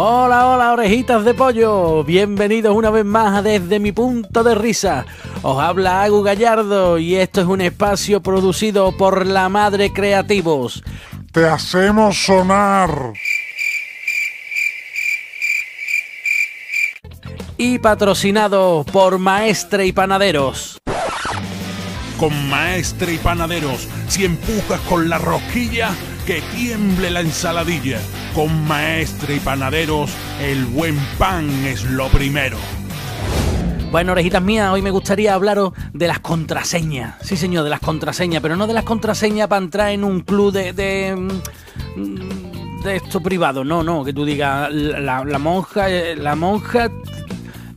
Hola, hola, orejitas de pollo. Bienvenidos una vez más a Desde mi punto de risa. Os habla Agu Gallardo y esto es un espacio producido por La Madre Creativos. Te hacemos sonar. Y patrocinado por Maestre y Panaderos. Con Maestre y Panaderos, si empujas con la rosquilla, que tiemble la ensaladilla. Con Maestre y Panaderos, el buen pan es lo primero. Bueno, orejitas mías, hoy me gustaría hablaros de las contraseñas. Sí, señor, de las contraseñas, pero no de las contraseñas para entrar en un club de. de mm, esto privado, no, no, que tú digas, la, monja, eh, la monja eh,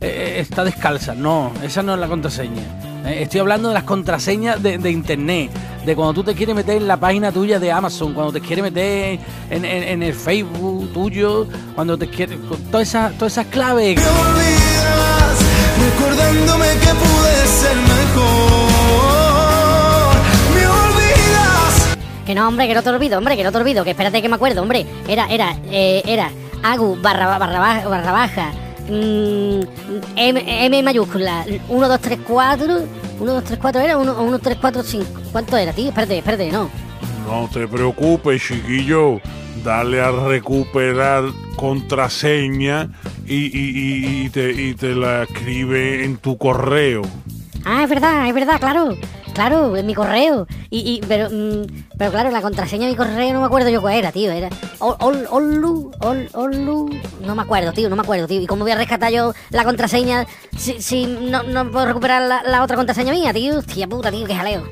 eh, está descalza, no, esa no es la contraseña. Eh, Estoy hablando de las contraseñas de, de internet, de cuando tú te quieres meter en la página tuya de Amazon, cuando te quieres meter en, en- en el Facebook tuyo, cuando te quieres. con Todas esas, todas esas claves. Me olvidas, recordándome que pude ser mejor. Me olvidas. Que no, hombre, que no te olvido, hombre, que no te olvido, que espérate que me acuerdo, hombre. Era, era, eh, era Agu barra, barra, baja, barra baja, M, M mayúscula, 1, 2, 3, 4, 1, 2, 3, 4 era, 1, 1, 3, 4, 5. ¿Cuánto era, tío? Espérate, espérate, no. No te preocupes, chiquillo. Dale a recuperar contraseña y, y- y- y te, y te la escribe en tu correo. Ah, es verdad, es verdad, claro. Claro, en mi correo. Y, y pero, mm, pero claro, la contraseña de mi correo no me acuerdo yo cuál era, tío. Era ol, ol, Olu, ol, Olu. No me acuerdo, tío, no me acuerdo, tío. ¿Y cómo voy a rescatar yo la contraseña si, si no, no puedo recuperar la, la otra contraseña mía, tío? Hostia puta, tío, qué jaleo.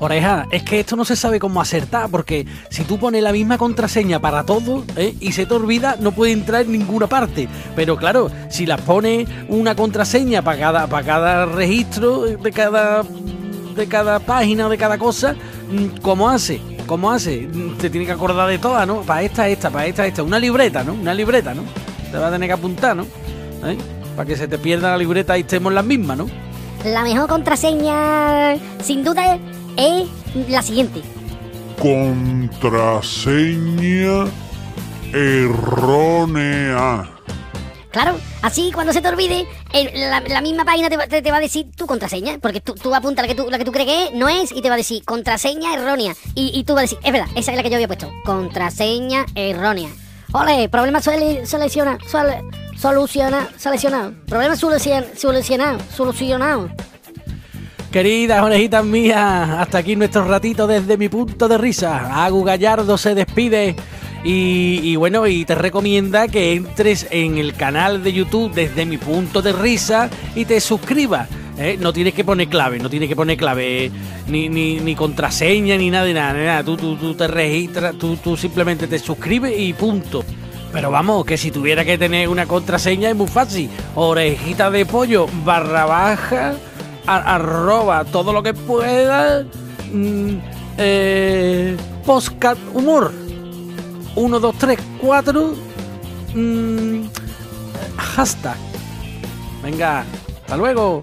Oreja, es que esto no se sabe cómo acertar, porque si tú pones la misma contraseña para todo ¿eh? y se te olvida, no puede entrar en ninguna parte. Pero claro, si las pones una contraseña para cada, para cada registro de cada, de cada página, de cada cosa, mm, ¿cómo hace? ¿Cómo hace? Mm, Te tiene que acordar de todas, ¿no? Para esta, esta, para esta, esta. Una libreta, ¿no? Una libreta, ¿no? Te va a tener que apuntar, ¿no? ¿Eh? Para que se te pierda la libreta y estemos las mismas, ¿no? La mejor contraseña, sin duda, es la siguiente. Contraseña errónea. Claro, así cuando se te olvide, la, misma página te va, a decir tu contraseña, porque tú, tú apuntas la que tú, la que tú crees que es, no es, y te va a decir contraseña errónea. Y, y tú vas a decir, es verdad, esa es la que yo había puesto, contraseña errónea. Ole, problema suele, soluciona, suele, soluciona, seleccionado. Problema solucion- solucionado, solucionado. Queridas orejitas mías, hasta aquí nuestro ratito desde mi punto de risa. Agu Gallardo se despide y, bueno, y te recomienda que entres en el canal de YouTube desde mi punto de risa y te suscribas. ¿eh? No tienes que poner clave, no tienes que poner clave, eh, ni, ni, ni contraseña, ni nada de nada. ni nada. Tú, tú, tú te registras, tú, tú simplemente te suscribes y punto. Pero vamos, que si tuviera que tener una contraseña es muy fácil. Orejita de pollo barra baja arroba todo lo que pueda. mm, eh, Postcat Humor. 1, 2, 3, 4. mm, hashtag. Venga, hasta luego.